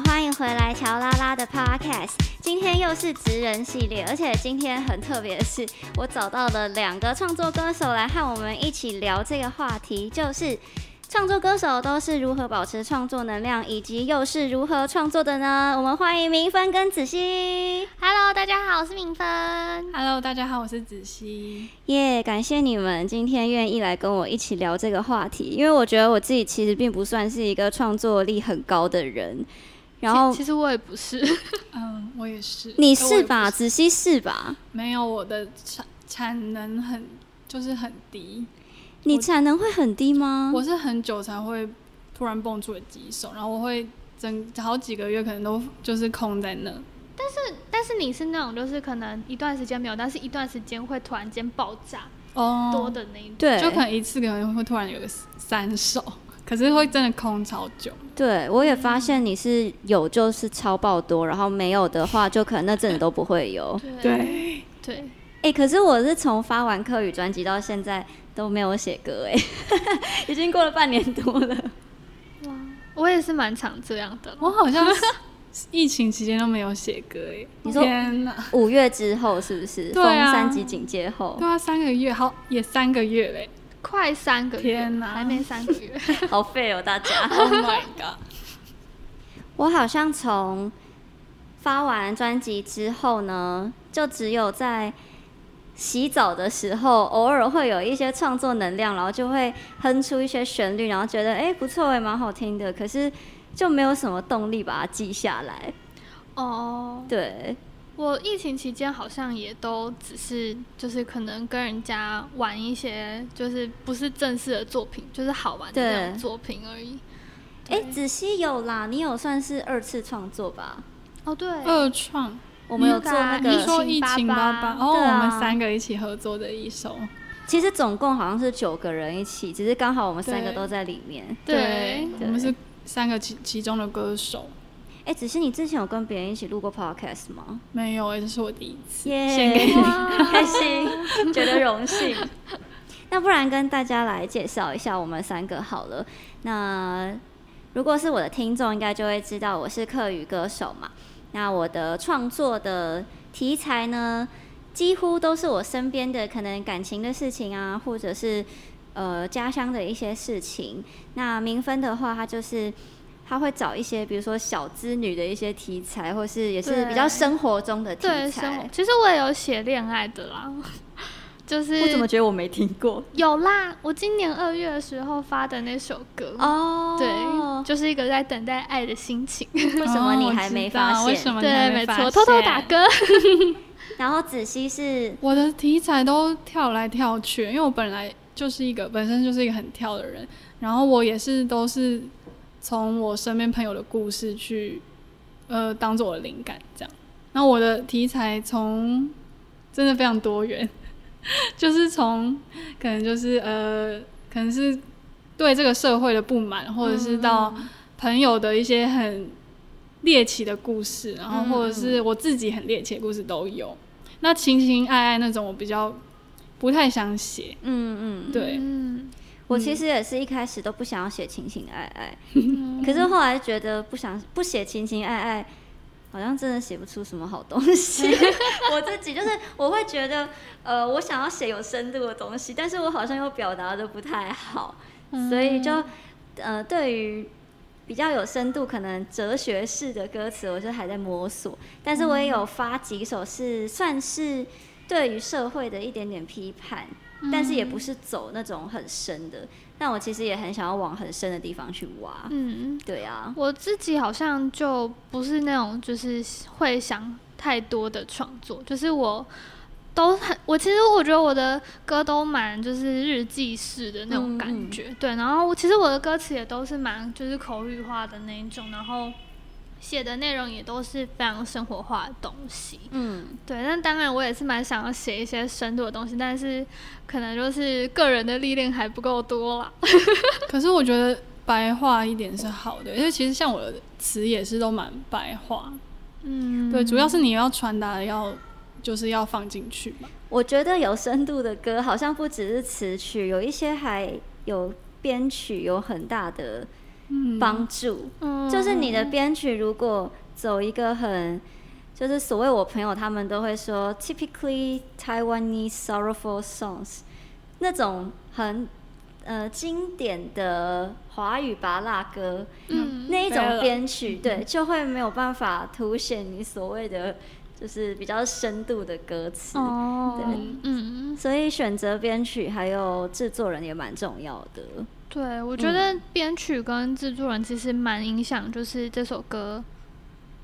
欢迎回来乔拉拉的 Podcast。今天又是职人系列，而且今天很特别的是，我找到了两个创作歌手来和我们一起聊这个话题，就是创作歌手都是如何保持创作能量，以及又是如何创作的呢？我们欢迎明芬跟子熙。Hello，大家好，我是明芬。Hello，大家好，我是子熙。耶感谢你们今天愿意来跟我一起聊这个话题，因为我觉得我自己其实并不算是一个创作力很高的人。然后其其实我也不是，嗯，我也是。你是吧？子熙是吧？没有，我的产产能很就是很低，你产能会很低吗？我是很久才会突然蹦出了几首，然后我会整好几个月可能都就是空在那。但是但是你是那种就是可能一段时间没有，但是一段时间会突然间爆炸哦多的那一种。对，就可能一次可能会突然有个三首，可是会真的空超久。对，我也发现你是有就是超爆多，然后没有的话，就可能那阵子都不会有。对对，哎、可是我是从发完课语专辑到现在都没有写歌，哎，已经过了半年多了。哇我也是蛮常这样的。我好像是疫情期间都没有写歌哎。你说？五月之后是不是？对啊封三级警戒后，对啊，三个月，好也三个月嘞。快三个月，天哪还没三个月。好废哦，大家。Oh my god！我好像从发完专辑之后呢，就只有在洗澡的时候，偶尔会有一些创作能量，然后就会哼出一些旋律，然后觉得哎、不错，也蛮好听的，可是就没有什么动力把它记下来。哦，对，我疫情期间好像也都只是就是可能跟人家玩一些就是不是正式的作品，就是好玩的那种作品而已。哎、对子熙有啦，你有算是二次创作吧？哦对，二创，我们有做那个，说疫情八八？哦，我们三个一起合作的一首。其实总共好像是九个人一起，只是刚好我们三个都在里面。对我们是三个其其中的歌手。哎、只是，你之前有跟别人一起录过 podcast 吗？没有哎，这是我第一次。耶、献给你 开心，觉得荣幸。那不然跟大家来介绍一下我们三个好了。那如果是我的听众，应该就会知道我是客语歌手嘛。那我的创作的题材呢，几乎都是我身边的可能感情的事情啊，或者是呃家乡的一些事情。那明分的话，它就是。他会找一些，比如说小资女的一些题材，或是也是比较生活中的题对，生活材。其实我也有写恋爱的啦，就是我怎么觉得我没听过？有啦。我今年二月的时候发的那首歌，哦，对，就是一个在等待爱的心情。为什么你哦还没发为什么对，没错，没发现偷偷打歌。然后子熙是我的题材都跳来跳去，因为我本来就是一个本身就是一个很跳的人，然后我也是都是从我身边朋友的故事去呃当做我的灵感这样。那我的题材从真的非常多元，就是从可能就是呃可能是对这个社会的不满，或者是到朋友的一些很猎奇的故事，然后或者是我自己很猎奇的故事都有。那情情爱爱那种我比较不太想写，嗯嗯，对，嗯，我其实也是一开始都不想要写情情爱爱，嗯可是后来觉得不想不写情情爱爱，好像真的写不出什么好东西。我自己就是我会觉得，呃，我想要写有深度的东西，但是我好像又表达的不太好，所以就呃对于。比较有深度，可能哲学式的歌词，我就还在摸索。但是我也有发几首是算是对于社会的一点点批判，但是也不是走那种很深的。但我其实也很想要往很深的地方去挖。嗯，对啊，我自己好像就不是那种就是会想太多的创作，就是我都很，我其实我觉得我的歌都蛮就是日记式的那种感觉，对，然后其实我的歌词也都是蛮就是口语化的那一种，然后写的内容也都是非常生活化的东西，嗯，对，但当然我也是蛮想要写一些深度的东西，但是可能就是个人的历练还不够多啦。可是我觉得白话一点是好的，因为其实像我的词也是都蛮白话，嗯，对，主要是你要传达的要就是要放进去嘛。我觉得有深度的歌好像不只是词曲，有一些还有编曲有很大的帮助。嗯。就是你的编曲如果走一个很，就是所谓我朋友他们都会说，typically Taiwanese sorrowful songs，那种很呃经典的华语拔辣歌，嗯。那一种编曲，对，就会没有办法凸显你所谓的就是比较深度的歌词。哦。对，嗯，所以选择编曲还有制作人也蛮重要的。对，我觉得编曲跟制作人其实蛮影响，就是这首歌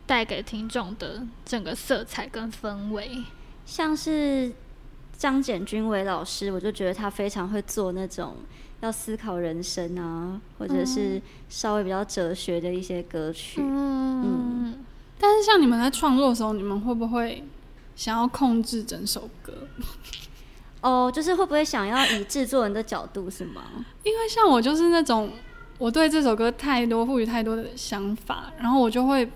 带给听众的整个色彩跟氛围。像是张简君伟老师，我就觉得他非常会做那种要思考人生啊，或者是稍微比较哲学的一些歌曲。嗯，但是像你们在创作的时候，你们会不会想要控制整首歌？哦，就是会不会想要以制作人的角度是吗？因为像我就是那种，我对这首歌太多赋予太多的想法，然后我就会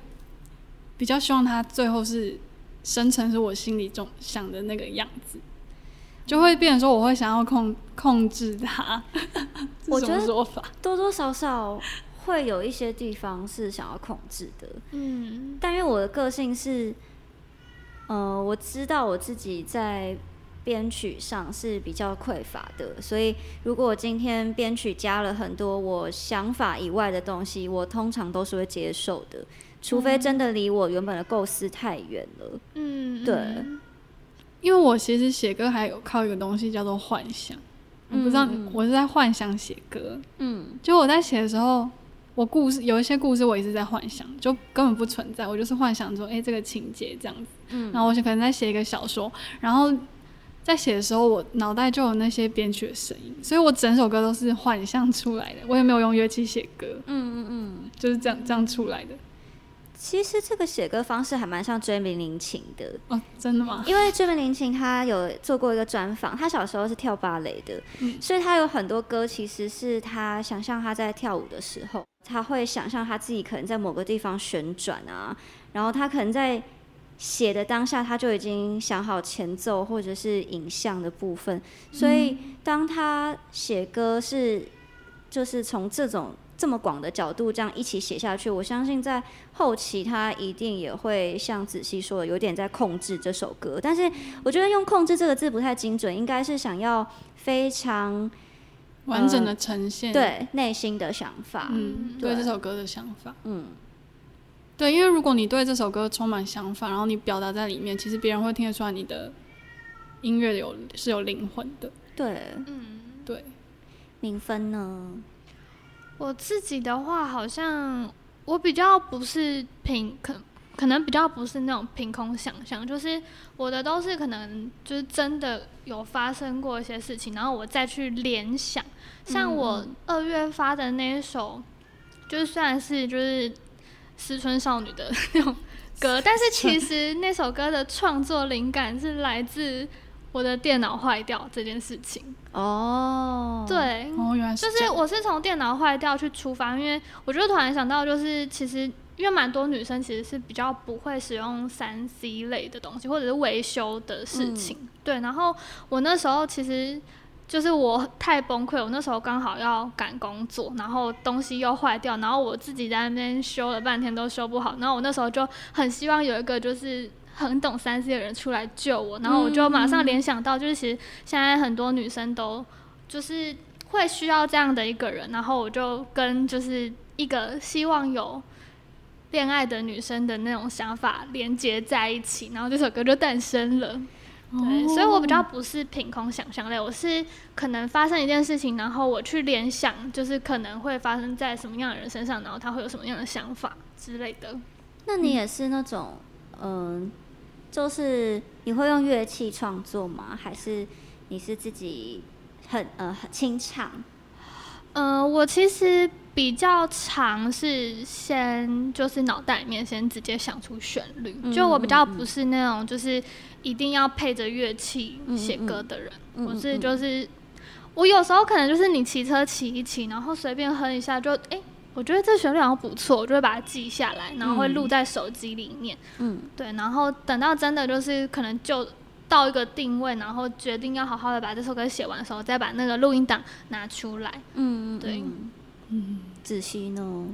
比较希望它最后是生成是我心里中想的那个样子，就会变成说我会想要控控制它。我觉得多多少少会有一些地方是想要控制的，嗯但因为我的个性是，呃，我知道我自己在编曲上是比较匮乏的，所以如果我今天编曲加了很多我想法以外的东西，我通常都是会接受的，除非真的离我原本的构思太远了。嗯，对嗯。因为我其实写歌还有靠一个东西叫做幻想，我不知道我是在幻想写歌，嗯。就我在写的时候，我故事有一些故事我一直在幻想，就根本不存在，我就是幻想说，哎、这个情节这样子。嗯。然后我可能在写一个小说，然后在写的时候，我脑袋就有那些编曲的声音，所以我整首歌都是幻象出来的，我也没有用乐器写歌，嗯嗯嗯。就是这样这样出来的。其实这个写歌方式还蛮像追名林琴的，哦，真的吗？因为追名林琴他有做过一个专访，他小时候是跳芭蕾的，嗯所以他有很多歌其实是他想象他在跳舞的时候，他会想象他自己可能在某个地方旋转啊，然后他可能在写的当下他就已经想好前奏或者是影像的部分，所以当他写歌是就是从这种这么广的角度这样一起写下去，我相信在后期他一定也会像子熙说的，有点在控制这首歌。但是我觉得用“控制”这个字不太精准，应该是想要非常完整的呈现，，对内心的想法。嗯，对对这首歌的想法，嗯，对，因为如果你对这首歌充满想法，然后你表达在里面，其实别人会听得出来你的音乐有是有灵魂的，对。嗯，对。零分呢？我自己的话，好像我比较不是凭可可能比较不是那种凭空想象，就是我的都是可能就是真的有发生过一些事情，然后我再去联想。像我二月发的那一首，就是虽然是就是思春少女的那种歌，但是其实那首歌的创作灵感是来自我的电脑坏掉这件事情。哦，，对，哦，原来就是是这样我是从电脑坏掉去出发，因为我就突然想到，就是其实因为蛮多女生其实是比较不会使用三 C 类的东西，或者是维修的事情。对，然后我那时候其实就是我太崩溃，我那时候刚好要赶工作，然后东西又坏掉，然后我自己在那边修了半天都修不好，然后我那时候就很希望有一个就是。很懂三 C 的人出来救我，然后我就马上联想到，就是其实现在很多女生都就是会需要这样的一个人，然后我就跟就是一个希望有恋爱的女生的那种想法连接在一起，然后这首歌就诞生了。对，所以我比较不是凭空想象类，我是可能发生一件事情，然后我去联想，就是可能会发生在什么样的人身上，然后他会有什么样的想法之类的。那你也是那种，嗯、就是你会用乐器创作吗？还是你是自己很呃很清唱？呃，我其实比较常是先就是脑袋里面先直接想出旋律，嗯就我比较不是那种就是一定要配着乐器写歌的人，嗯嗯我是嗯就是我有时候可能就是你骑车骑一骑，然后随便哼一下就哎。我觉得这旋律好像不错，我就会把它记下来，然后会录在手机里面。嗯，对，然后等到真的就是可能就到一个定位，然后决定要好好的把这首歌写完的时候，再把那个录音档拿出来。嗯，对嗯子熙呢？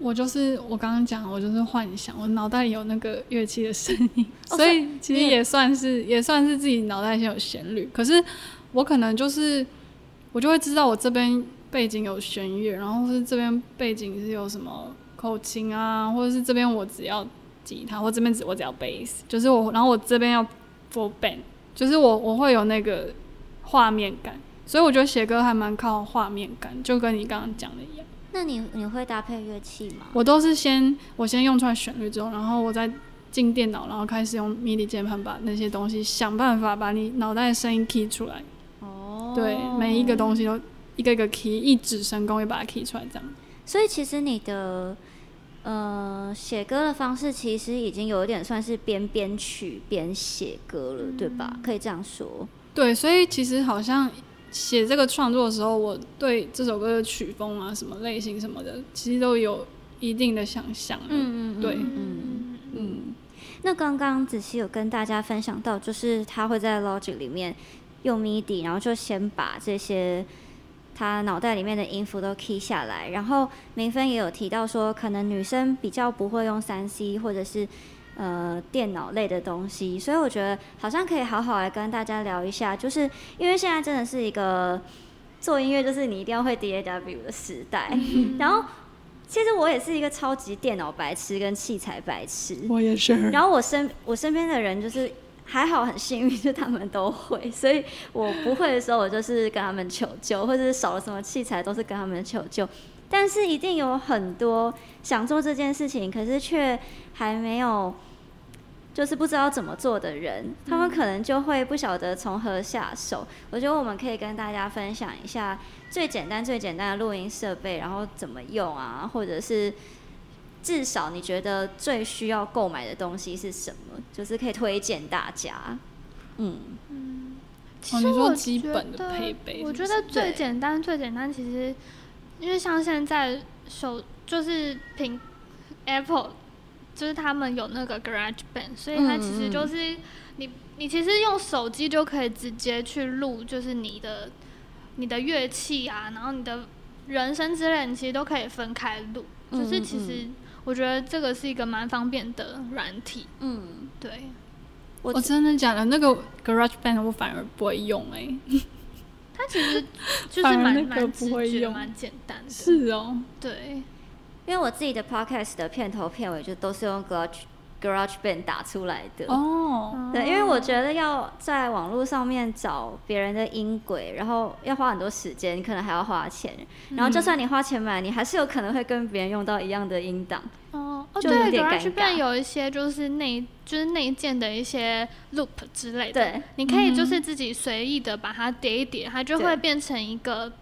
我就是我刚刚讲，我就是幻想，我脑袋里有那个乐器的声音，所以其实也算是也算是自己脑袋先有旋律。可是我可能就是我就会知道我这边背景有弦乐，然后是这边背景是有什么口琴啊，或者是这边我只要吉他，或这边只我只要 bass，就是我，然后我这边要 full band，就是我我会有那个画面感，所以我觉得写歌还蛮靠画面感，就跟你刚刚讲的一样。那你你会搭配乐器吗？我都是先我先用出来旋律之后，然后我再进电脑，然后开始用 MIDI 键盘把那些东西想办法把你脑袋的声音 key 出来。哦对，每一个东西都一个一个 key，一指神功也把它 key 出来，这样。所以其实你的呃写歌的方式，其实已经有一点算是边编曲边写歌了，对吧？可以这样说。对，所以其实好像写这个创作的时候，我对这首歌的曲风啊、什么类型什么的，其实都有一定的想象。嗯嗯，对嗯嗯。那刚刚子熙有跟大家分享到，就是他会在 Logic 里面用 MIDI，然后就先把这些他脑袋里面的音符都 key 下来。然后明芬也有提到说，可能女生比较不会用三 C 或者是呃电脑类的东西，所以我觉得好像可以好好来跟大家聊一下，就是因为现在真的是一个做音乐就是你一定要会 DAW 的时代，然后。其实我也是一个超级电脑白痴跟器材白痴，我也是。然后我身我身边的人就是还好很幸运，就他们都会，所以我不会的时候，我就是跟他们求救，或者是少了什么器材都是跟他们求救。但是一定有很多想做这件事情，可是却还没有，就是不知道怎么做的人，他们可能就会不晓得从何下手。我觉得我们可以跟大家分享一下最简单、最简单的录音设备，然后怎么用啊，或者是至少你觉得最需要购买的东西是什么，就是可以推荐大家。嗯，哦，你说其实基本的配备我觉得最简单最简单，其实因为像现在手就是苹 Apple，就是他们有那个 Garage Band，所以它其实就是你你其实用手机就可以直接去录，就是你的你的乐器啊，然后你的人声之类，你其实都可以分开录。就是其嗯实我觉得这个是一个蛮方便的软体，嗯，对。我我真的讲的？那个 Garage Band 我反而不会用哎、它其实就是蛮蛮直觉、会用蛮简单的。是哦，对，因为我自己的 podcast 的片头片尾就都是用 Garage Garage Band 打出来的。哦，对，因为我觉得要在网络上面找别人的音轨，然后要花很多时间，你可能还要花钱。然后就算你花钱买，你还是有可能会跟别人用到一样的音档。哦哦，就对有点尴，Garage Band 有一些就是内就是内建的一些 loop 之类的，对，你可以就是自己随意的把它叠一叠，它就会变成一个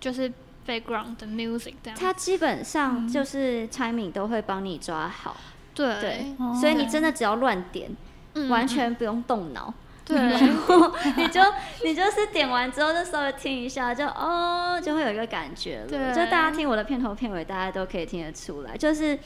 就是 background 的 music 这样。它基本上就是 timing 都会帮你抓好。对对，哦所以你真的只要乱点，嗯完全不用动脑。对 你就你就是点完之后就稍微听一下，就哦就会有一个感觉了。对就大家听我的片头片尾，大家都可以听得出来。就是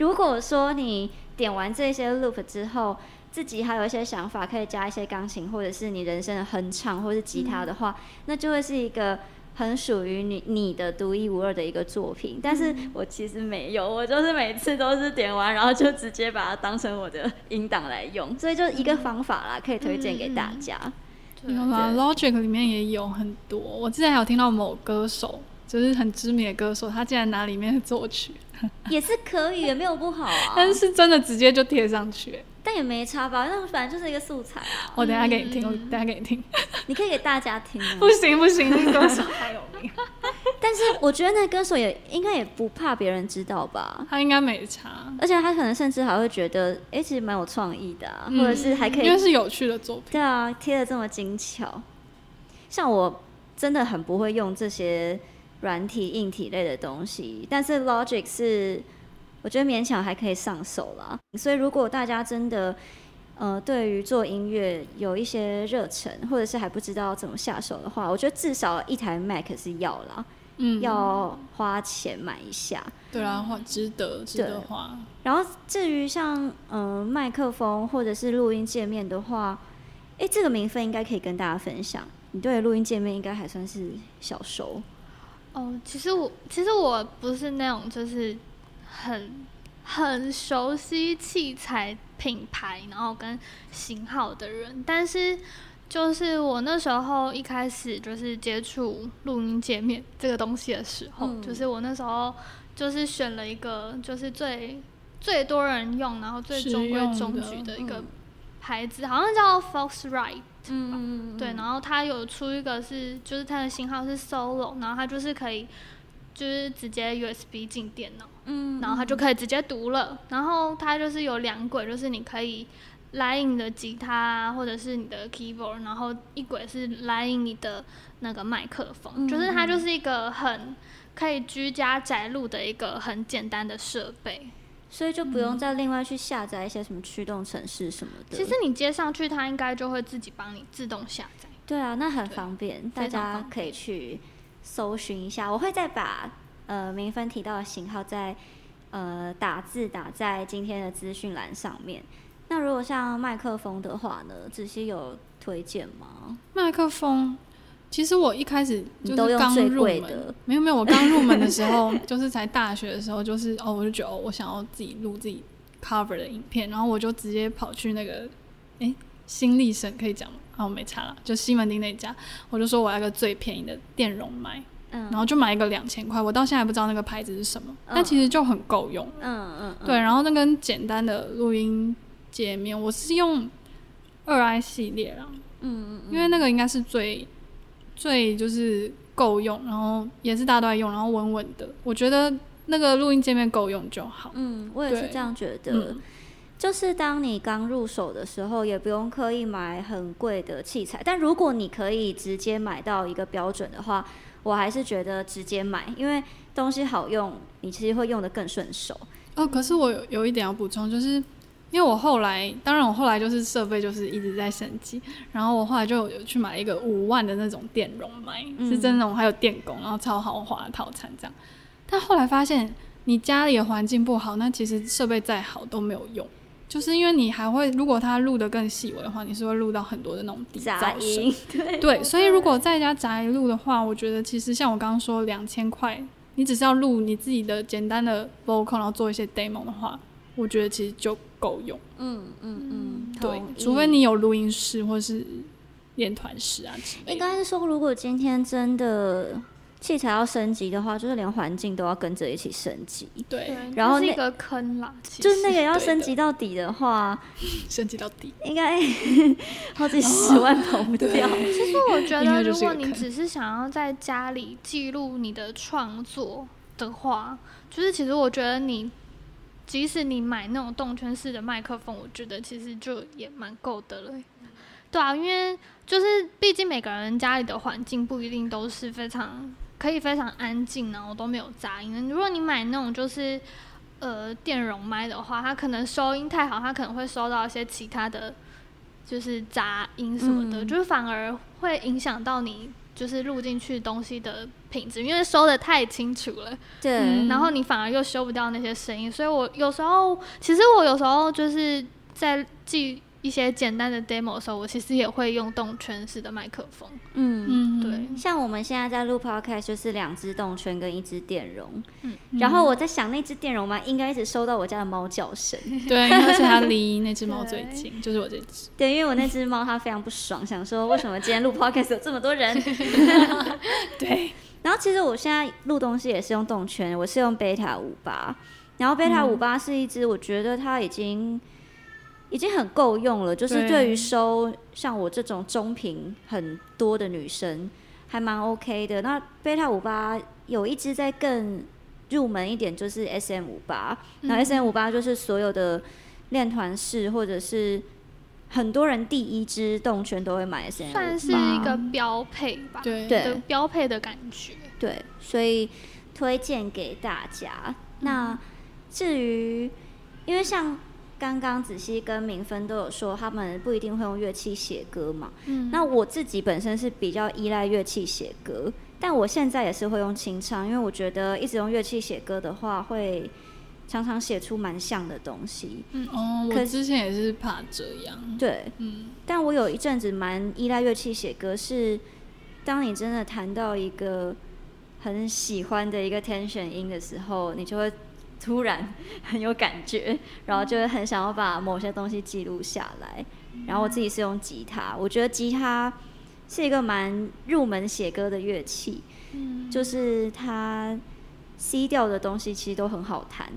如果说你点完这些 loop 之后，自己还有一些想法，可以加一些钢琴或者是你人生的哼唱或是吉他的话，那就会是一个。很属于你你的独一无二的一个作品，但是我其实没有，我就是每次都是点完，然后就直接把它当成我的音档来用，所以就一个方法啦，可以推荐给大家。对有啦，Logic 里面也有很多。我之前还有听到某歌手，就是很知名的歌手，他竟然拿里面的作曲，也是可以，也没有不好啊。但是真的直接就贴上去。但也没差吧，那反正就是一个素材啊。我等下给你听，我等下给你听。你可以给大家听啊。不行不行，那歌手太有名，但是我觉得那歌手也应该也不怕别人知道吧。他应该没差，而且他可能甚至还会觉得，哎、其实蛮有创意的啊，嗯或者是还可以因为是有趣的作品。对啊，贴的这么精巧。像我真的很不会用这些软体、硬体类的东西，但是 Logic 是我觉得勉强还可以上手啦。所以如果大家真的呃对于做音乐有一些热忱，或者是还不知道怎么下手的话，我觉得至少一台 Mac 是要啦，嗯，要花钱买一下。对啊，花值得值得花。然后至于像嗯、呃麦克风或者是录音界面的话，诶，这个名分应该可以跟大家分享。你对录音界面应该还算是小熟，哦，其实我其实我不是那种就是很很熟悉器材品牌，然后跟型号的人，但是就是我那时候一开始就是接触录音界面这个东西的时候，嗯就是我那时候就是选了一个就是最最多人用，然后最中规中矩的一个嗯牌子，好像叫 Foxrite。嗯对，然后它有出一个是，就是它的型号是 Solo，然后它就是可以，就是直接 USB 进电脑，嗯然后它就可以直接读了。然后它就是有两轨，就是你可以拉印你的吉他啊或者是你的 keyboard，然后一轨是 line 你的那个麦克风，嗯就是它就是一个很可以居家宅录的一个很简单的设备。所以就不用再另外去下载一些什么驱动程式什么的。其实你接上去，它应该就会自己帮你自动下载。对啊，那很方便，大家可以去搜寻一下。我会再把呃明芬提到的型号再呃打字打在今天的资讯栏上面。那如果像麦克风的话呢，子熙有推荐吗？麦克风，其实我一开始就是刚入门的，没有没有，我刚入门的时候，就是才大学的时候，就是哦，我就觉得哦，我想要自己录自己 cover 的影片，然后我就直接跑去那个，诶，新力神可以讲吗？啊，我没查了，就西门町那家，我就说我要个最便宜的电容麦，嗯，然后就买一个两千块，我到现在不知道那个牌子是什么，但嗯其实就很够用。嗯嗯嗯，对，然后那根简单的录音界面，我是用二 i 系列啦，嗯嗯因为那个应该是最最就是够用，然后也是大家都在用，然后稳稳的。我觉得那个录音界面够用就好。嗯，我也是这样觉得。嗯就是当你刚入手的时候，也不用刻意买很贵的器材。但如果你可以直接买到一个标准的话，我还是觉得直接买，因为东西好用，你其实会用的更顺手。哦，可是我有有一点要补充，就是因为我后来，当然我后来就是设备就是一直在升级，然后我后来就有去买一个五万的那种电容麦，嗯是真的那种还有电工，然后超豪华的套餐这样。但后来发现，你家里的环境不好，那其实设备再好都没有用。就是因为你还会，如果它录得更细微的话，你是会录到很多的那种底杂噪声。音，对对，所以如果在家宅录的话，我觉得其实像我刚刚说两千块，你只是要录你自己的简单的 vocal，然后做一些 demo 的话，我觉得其实就够用。嗯嗯嗯，对除非你有录音室或是练团室啊之类的。应该是说，如果今天真的器材要升级的话，就是连环境都要跟着一起升级。对，然后那个坑啦，其就是那个要升级到底的话，升级到底。应该 好几十万跑不掉。其实我觉得，如果你只是想要在家里记录你的创作的话，就是其实我觉得你，即使你买那种动圈式的麦克风，我觉得其实就也蛮够的了。对啊，因为就是毕竟每个人家里的环境不一定都是非常可以非常安静，然后都没有杂音。如果你买那种就是呃电容麦的话，它可能收音太好，它可能会收到一些其他的，就是杂音什么的，嗯就是反而会影响到你就是录进去东西的品质，因为收的太清楚了，对，嗯然后你反而又修不掉那些声音，所以我有时候其实我有时候就是在记一些简单的 demo 的时候，我其实也会用动圈式的麦克风，嗯。嗯，对，像我们现在在录 podcast，就是两只动圈跟一只电容，嗯。然后我在想那只电容嘛，应该一直收到我家的猫叫声，对，而且它离那只猫最近，就是我这只。对，因为我那只猫它非常不爽，想说为什么今天录 podcast 有这么多人，对，然后其实我现在录东西也是用动圈，我是用贝塔五八，然后贝塔五八是一支我觉得它已经已经很够用了，就是对。对于收像我这种中频很多的女生还蛮 OK 的。那贝塔五八有一支在更入门一点，就是 SM 五八，然后 SM 五八就是所有的练团式或者是很多人第一支动圈都会买算是一个标配吧，对对的标配的感觉。对，所以推荐给大家。那至于，因为像刚刚子熙跟明芬都有说，他们不一定会用乐器写歌嘛。嗯，那我自己本身是比较依赖乐器写歌，但我现在也是会用清唱，因为我觉得一直用乐器写歌的话，会常常写出蛮像的东西。嗯哦，可我之前也是怕这样。对，嗯，但我有一阵子蛮依赖乐器写歌，是当你真的弹到一个很喜欢的一个 tension 音的时候，你就会突然很有感觉，然后就会很想要把某些东西记录下来。然后我自己是用吉他，我觉得吉他是一个蛮入门写歌的乐器，嗯就是它 C 调的东西其实都很好弹，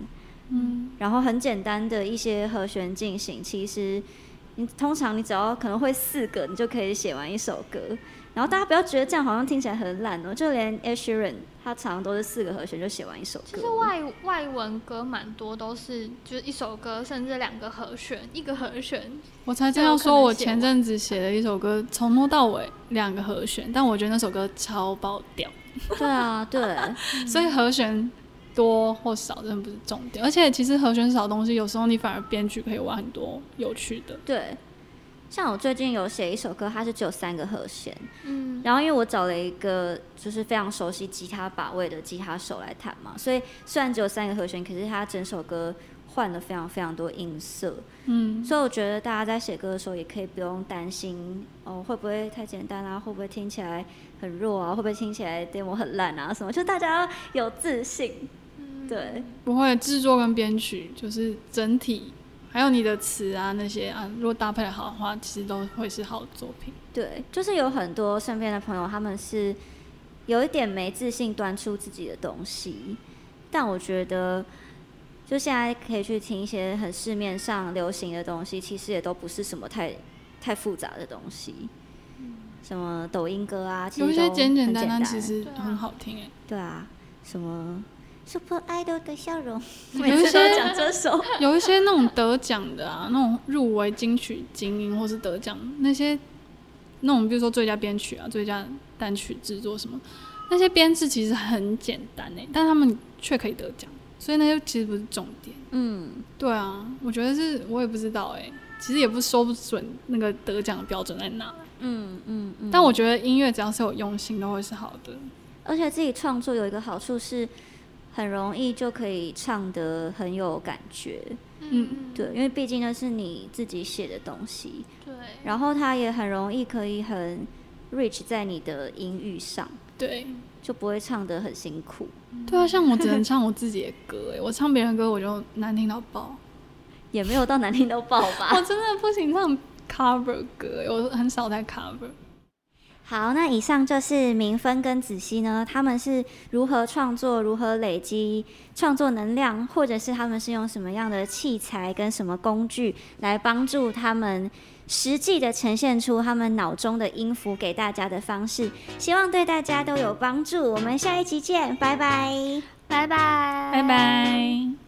嗯，然后很简单的一些和弦进行，其实你通常你只要可能会四个，你就可以写完一首歌。然后大家不要觉得这样好像听起来很烂哦，就连 Ed Sheeran 他常常都是四个和弦就写完一首歌。其实外外文歌蛮多都是就是一首歌，甚至两个和弦，一个和弦。我才这样说，我前阵子写了一首歌，从头到尾两个和弦，但我觉得那首歌超爆掉。对啊，对，所以和弦多或少真的不是重点，而且其实和弦少东西，有时候你反而编曲可以玩很多有趣的。对。像我最近有写一首歌，它是只有三个和弦，嗯，然后因为我找了一个就是非常熟悉吉他把位的吉他手来弹嘛，所以虽然只有三个和弦，可是他整首歌换了非常非常多音色，嗯，所以我觉得大家在写歌的时候也可以不用担心哦会不会太简单啊，会不会听起来很弱啊，会不会听起来 demo 很烂啊什么，就大家要有自信，对，不会制作跟编曲就是整体，还有你的词啊那些啊，如果搭配的好的话，其实都会是好的作品。对，就是有很多身边的朋友，他们是有一点没自信端出自己的东西，但我觉得，就现在可以去听一些很市面上流行的东西，其实也都不是什么太太复杂的东西，什么抖音歌啊，其实简简单单单，其实很好听哎。对啊，什么 Super Idol 的笑容，有每次都一些讲这首，有一些那种得奖的啊，那种入围金曲精英或是得奖那些，那种比如说最佳编曲啊、最佳单曲制作什么，那些编制其实很简单诶，但他们却可以得奖，所以那些其实不是重点。嗯，对啊，我觉得是我也不知道诶，其实也不说不准那个得奖的标准在哪，嗯嗯嗯，但我觉得音乐只要是有用心，都会是好的。而且自己创作有一个好处是，很容易就可以唱得很有感觉。嗯对，因为毕竟那是你自己写的东西，对，然后它也很容易可以很 rich 在你的音域上，对，就不会唱得很辛苦。对啊，像我只能唱我自己的歌哎，我唱别人歌我就难听到爆。也没有到难听到爆吧 我。真的不行唱 cover 歌欸，我很少在 cover。好，那以上就是明芬跟子熙呢，他们是如何创作、如何累积创作能量，或者是他们是用什么样的器材跟什么工具来帮助他们实际的呈现出他们脑中的音符给大家的方式，希望对大家都有帮助。我们下一集见，拜拜。拜拜，拜拜。